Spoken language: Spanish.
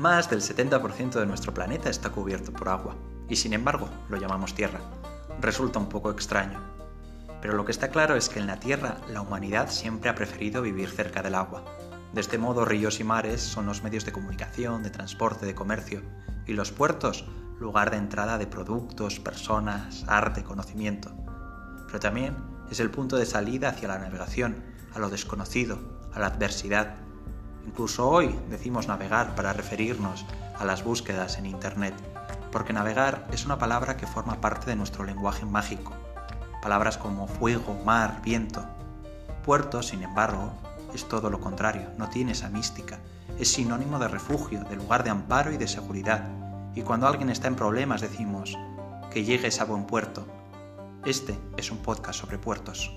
Más del 70% de nuestro planeta está cubierto por agua, y sin embargo lo llamamos Tierra. Resulta un poco extraño. Pero lo que está claro es que en la Tierra la humanidad siempre ha preferido vivir cerca del agua. De este modo ríos y mares son los medios de comunicación, de transporte, de comercio, y los puertos lugar de entrada de productos, personas, arte, conocimiento. Pero también es el punto de salida hacia la navegación, a lo desconocido, a la adversidad, Incluso hoy decimos navegar para referirnos a las búsquedas en Internet, porque navegar es una palabra que forma parte de nuestro lenguaje mágico. Palabras como fuego, mar, viento. Puerto, sin embargo, es todo lo contrario, no tiene esa mística. Es sinónimo de refugio, de lugar de amparo y de seguridad. Y cuando alguien está en problemas decimos, que llegues a buen puerto. Este es un podcast sobre puertos.